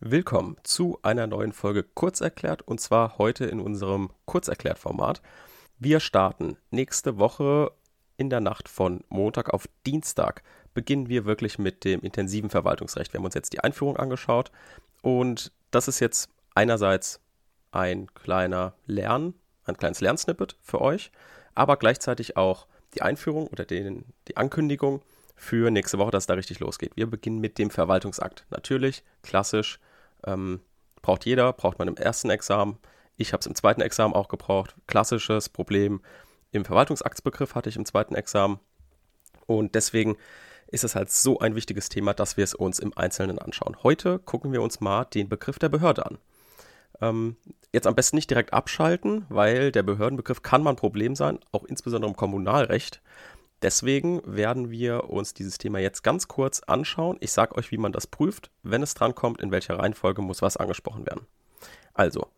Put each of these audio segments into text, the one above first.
Willkommen zu einer neuen Folge Kurzerklärt und zwar heute in unserem Kurzerklärt-Format. Wir starten nächste Woche in der Nacht von Montag auf Dienstag. Beginnen wir wirklich mit dem intensiven Verwaltungsrecht. Wir haben uns jetzt die Einführung angeschaut und das ist jetzt einerseits ein kleiner Lern, ein kleines Lernsnippet für euch, aber gleichzeitig auch die Einführung oder den, die Ankündigung für nächste Woche, dass es da richtig losgeht. Wir beginnen mit dem Verwaltungsakt. Natürlich, klassisch, ähm, braucht jeder, braucht man im ersten Examen. Ich habe es im zweiten Examen auch gebraucht. Klassisches Problem im Verwaltungsaktsbegriff hatte ich im zweiten Examen. Und deswegen ist es halt so ein wichtiges Thema, dass wir es uns im Einzelnen anschauen. Heute gucken wir uns mal den Begriff der Behörde an. Ähm, jetzt am besten nicht direkt abschalten, weil der Behördenbegriff kann mal ein Problem sein, auch insbesondere im Kommunalrecht. Deswegen werden wir uns dieses Thema jetzt ganz kurz anschauen. Ich sage euch, wie man das prüft, wenn es dran kommt, in welcher Reihenfolge muss was angesprochen werden. Also,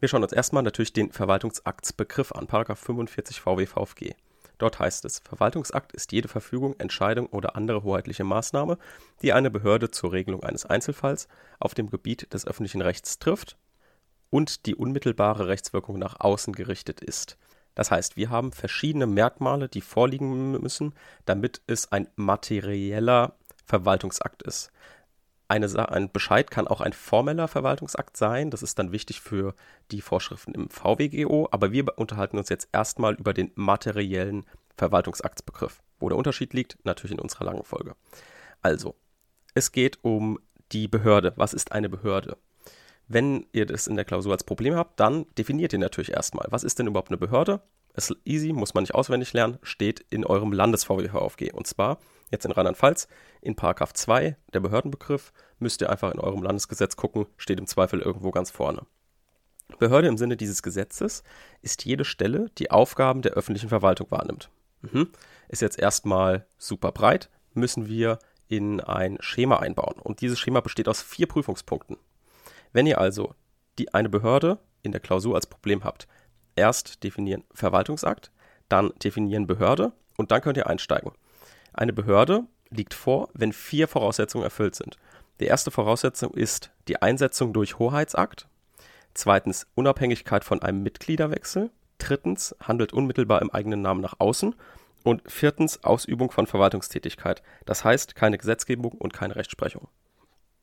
wir schauen uns erstmal natürlich den Verwaltungsaktsbegriff an, Paragraph 45 VWVFG. Dort heißt es, Verwaltungsakt ist jede Verfügung, Entscheidung oder andere hoheitliche Maßnahme, die eine Behörde zur Regelung eines Einzelfalls auf dem Gebiet des öffentlichen Rechts trifft und die unmittelbare Rechtswirkung nach außen gerichtet ist. Das heißt, wir haben verschiedene Merkmale, die vorliegen müssen, damit es ein materieller Verwaltungsakt ist. Eine, ein Bescheid kann auch ein formeller Verwaltungsakt sein. Das ist dann wichtig für die Vorschriften im VWGO. Aber wir unterhalten uns jetzt erstmal über den materiellen Verwaltungsaktsbegriff. Wo der Unterschied liegt, natürlich in unserer langen Folge. Also, es geht um die Behörde. Was ist eine Behörde? Wenn ihr das in der Klausur als Problem habt, dann definiert ihr natürlich erstmal, was ist denn überhaupt eine Behörde? Ist easy, muss man nicht auswendig lernen, steht in eurem Landes-VWVFG. Und zwar jetzt in Rheinland-Pfalz in Paragraph 2, der Behördenbegriff, müsst ihr einfach in eurem Landesgesetz gucken, steht im Zweifel irgendwo ganz vorne. Behörde im Sinne dieses Gesetzes ist jede Stelle, die Aufgaben der öffentlichen Verwaltung wahrnimmt. Mhm. Ist jetzt erstmal super breit, müssen wir in ein Schema einbauen. Und dieses Schema besteht aus vier Prüfungspunkten. Wenn ihr also die, eine Behörde in der Klausur als Problem habt, erst definieren Verwaltungsakt, dann definieren Behörde und dann könnt ihr einsteigen. Eine Behörde liegt vor, wenn vier Voraussetzungen erfüllt sind. Die erste Voraussetzung ist die Einsetzung durch Hoheitsakt. Zweitens Unabhängigkeit von einem Mitgliederwechsel. Drittens handelt unmittelbar im eigenen Namen nach außen. Und viertens Ausübung von Verwaltungstätigkeit. Das heißt keine Gesetzgebung und keine Rechtsprechung.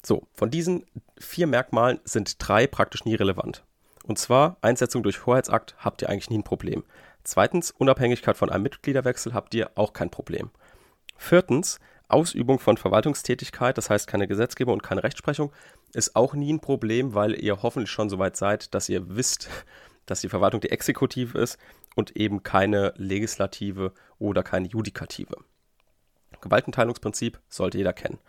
So, von diesen vier Merkmalen sind drei praktisch nie relevant. Und zwar Einsetzung durch Hoheitsakt habt ihr eigentlich nie ein Problem. Zweitens, Unabhängigkeit von einem Mitgliederwechsel habt ihr auch kein Problem. Viertens, Ausübung von Verwaltungstätigkeit, das heißt keine Gesetzgebung und keine Rechtsprechung, ist auch nie ein Problem, weil ihr hoffentlich schon so weit seid, dass ihr wisst, dass die Verwaltung die Exekutive ist und eben keine Legislative oder keine Judikative. Gewaltenteilungsprinzip sollte jeder kennen.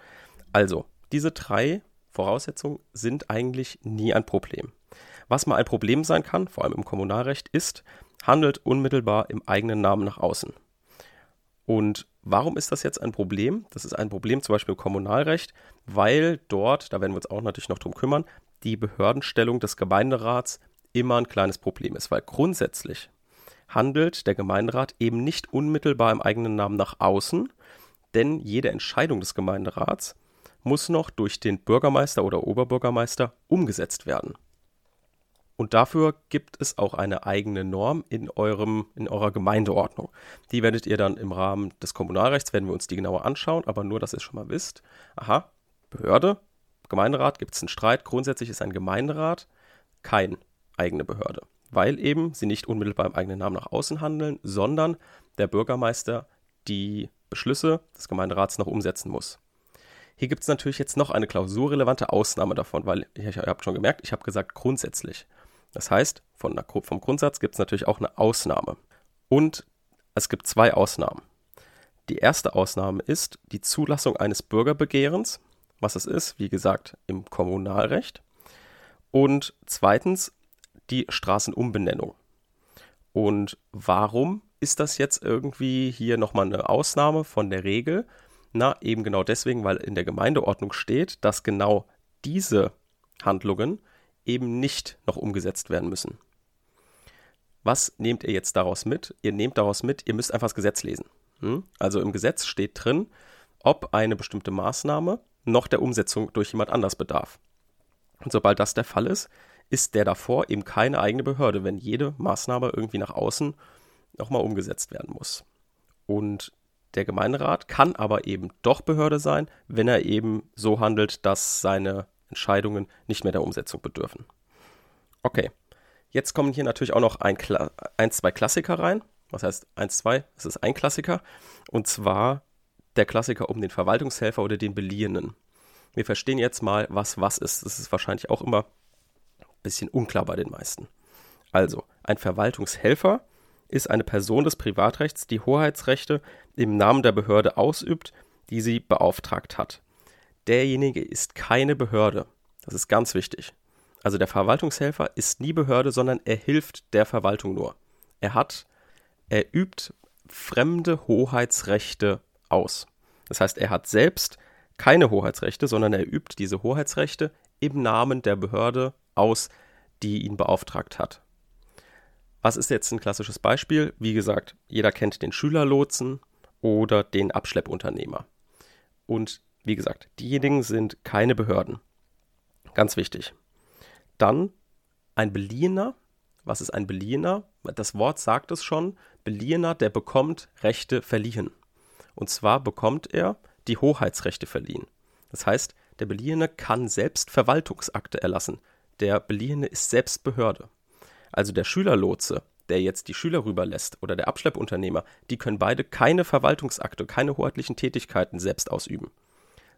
Also, diese drei Voraussetzungen sind eigentlich nie ein Problem. Was mal ein Problem sein kann, vor allem im Kommunalrecht, ist, handelt unmittelbar im eigenen Namen nach außen. Und warum ist das jetzt ein Problem? Das ist ein Problem zum Beispiel im Kommunalrecht, weil dort, da werden wir uns auch natürlich noch drum kümmern, die Behördenstellung des Gemeinderats immer ein kleines Problem ist, weil grundsätzlich handelt der Gemeinderat eben nicht unmittelbar im eigenen Namen nach außen, denn jede Entscheidung des Gemeinderats muss noch durch den Bürgermeister oder Oberbürgermeister umgesetzt werden. Und dafür gibt es auch eine eigene Norm in, eurem, in eurer Gemeindeordnung. Die werdet ihr dann im Rahmen des Kommunalrechts, werden wir uns die genauer anschauen, aber nur, dass ihr es schon mal wisst. Aha, Behörde, Gemeinderat, gibt es einen Streit. Grundsätzlich ist ein Gemeinderat kein eigene Behörde, weil eben sie nicht unmittelbar im eigenen Namen nach außen handeln, sondern der Bürgermeister die Beschlüsse des Gemeinderats noch umsetzen muss. Hier gibt es natürlich jetzt noch eine klausurrelevante Ausnahme davon, weil ihr, ihr habt schon gemerkt, ich habe gesagt grundsätzlich. Das heißt, von der, vom Grundsatz gibt es natürlich auch eine Ausnahme. Und es gibt zwei Ausnahmen. Die erste Ausnahme ist die Zulassung eines Bürgerbegehrens, was es ist, wie gesagt, im Kommunalrecht. Und zweitens die Straßenumbenennung. Und warum ist das jetzt irgendwie hier nochmal eine Ausnahme von der Regel? Na, eben genau deswegen, weil in der Gemeindeordnung steht, dass genau diese Handlungen eben nicht noch umgesetzt werden müssen. Was nehmt ihr jetzt daraus mit? Ihr nehmt daraus mit, ihr müsst einfach das Gesetz lesen. Hm? Also im Gesetz steht drin, ob eine bestimmte Maßnahme noch der Umsetzung durch jemand anders bedarf. Und sobald das der Fall ist, ist der davor eben keine eigene Behörde, wenn jede Maßnahme irgendwie nach außen nochmal umgesetzt werden muss. Und der Gemeinderat kann aber eben doch Behörde sein, wenn er eben so handelt, dass seine Entscheidungen nicht mehr der Umsetzung bedürfen. Okay, jetzt kommen hier natürlich auch noch ein, ein zwei Klassiker rein. Was heißt eins, zwei? Es ist ein Klassiker. Und zwar der Klassiker um den Verwaltungshelfer oder den Beliehenen. Wir verstehen jetzt mal, was was ist. Das ist wahrscheinlich auch immer ein bisschen unklar bei den meisten. Also, ein Verwaltungshelfer ist eine Person des Privatrechts, die Hoheitsrechte im Namen der Behörde ausübt, die sie beauftragt hat. Derjenige ist keine Behörde. Das ist ganz wichtig. Also der Verwaltungshelfer ist nie Behörde, sondern er hilft der Verwaltung nur. Er hat, er übt fremde Hoheitsrechte aus. Das heißt, er hat selbst keine Hoheitsrechte, sondern er übt diese Hoheitsrechte im Namen der Behörde aus, die ihn beauftragt hat. Was ist jetzt ein klassisches Beispiel? Wie gesagt, jeder kennt den Schülerlotsen oder den Abschleppunternehmer. Und wie gesagt, diejenigen sind keine Behörden. Ganz wichtig. Dann ein Beliehener. Was ist ein Beliehener? Das Wort sagt es schon. Beliehener, der bekommt Rechte verliehen. Und zwar bekommt er die Hoheitsrechte verliehen. Das heißt, der Beliehene kann selbst Verwaltungsakte erlassen. Der Beliehene ist selbst Behörde. Also der Schülerlotse, der jetzt die Schüler rüberlässt, oder der Abschleppunternehmer, die können beide keine Verwaltungsakte, keine hoheitlichen Tätigkeiten selbst ausüben,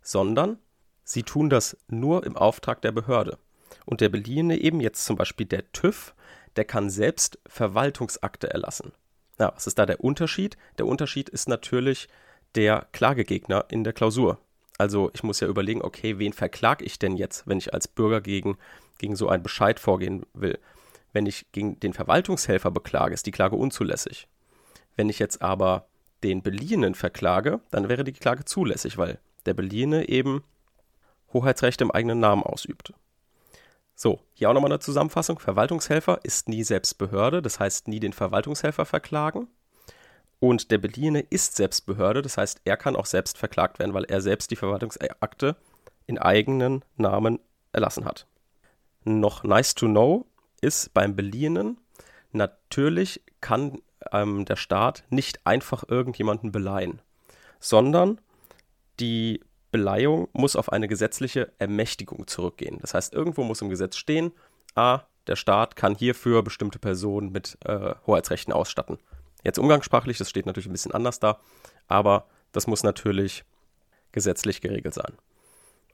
sondern sie tun das nur im Auftrag der Behörde. Und der Beliehene eben jetzt zum Beispiel der TÜV, der kann selbst Verwaltungsakte erlassen. Ja, was ist da der Unterschied? Der Unterschied ist natürlich der Klagegegner in der Klausur. Also ich muss ja überlegen, okay, wen verklage ich denn jetzt, wenn ich als Bürger gegen, gegen so einen Bescheid vorgehen will? Wenn ich gegen den Verwaltungshelfer beklage, ist die Klage unzulässig. Wenn ich jetzt aber den Beliehenen verklage, dann wäre die Klage zulässig, weil der Beliehene eben Hoheitsrechte im eigenen Namen ausübt. So, hier auch nochmal eine Zusammenfassung. Verwaltungshelfer ist nie selbst Behörde, das heißt nie den Verwaltungshelfer verklagen. Und der Beliehene ist selbst Behörde, das heißt, er kann auch selbst verklagt werden, weil er selbst die Verwaltungsakte in eigenen Namen erlassen hat. Noch nice to know ist beim Beliehenen, natürlich kann ähm, der Staat nicht einfach irgendjemanden beleihen, sondern die Beleihung muss auf eine gesetzliche Ermächtigung zurückgehen. Das heißt, irgendwo muss im Gesetz stehen, a, der Staat kann hierfür bestimmte Personen mit äh, Hoheitsrechten ausstatten. Jetzt umgangssprachlich, das steht natürlich ein bisschen anders da, aber das muss natürlich gesetzlich geregelt sein.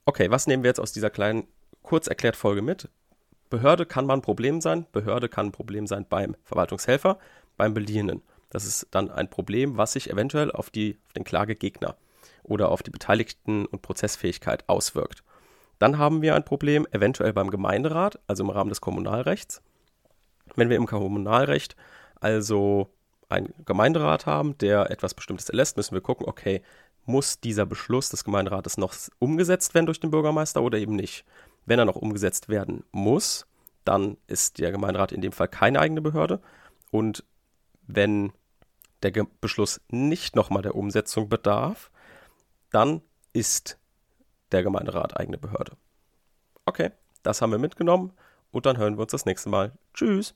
Okay, was nehmen wir jetzt aus dieser kleinen kurz erklärt Folge mit? Behörde kann mal ein Problem sein. Behörde kann ein Problem sein beim Verwaltungshelfer, beim Beliehenen. Das ist dann ein Problem, was sich eventuell auf, die, auf den Klagegegner oder auf die Beteiligten und Prozessfähigkeit auswirkt. Dann haben wir ein Problem eventuell beim Gemeinderat, also im Rahmen des Kommunalrechts. Wenn wir im Kommunalrecht also einen Gemeinderat haben, der etwas Bestimmtes erlässt, müssen wir gucken, okay, muss dieser Beschluss des Gemeinderates noch umgesetzt werden durch den Bürgermeister oder eben nicht? Wenn er noch umgesetzt werden muss, dann ist der Gemeinderat in dem Fall keine eigene Behörde. Und wenn der Ge Beschluss nicht nochmal der Umsetzung bedarf, dann ist der Gemeinderat eigene Behörde. Okay, das haben wir mitgenommen und dann hören wir uns das nächste Mal. Tschüss.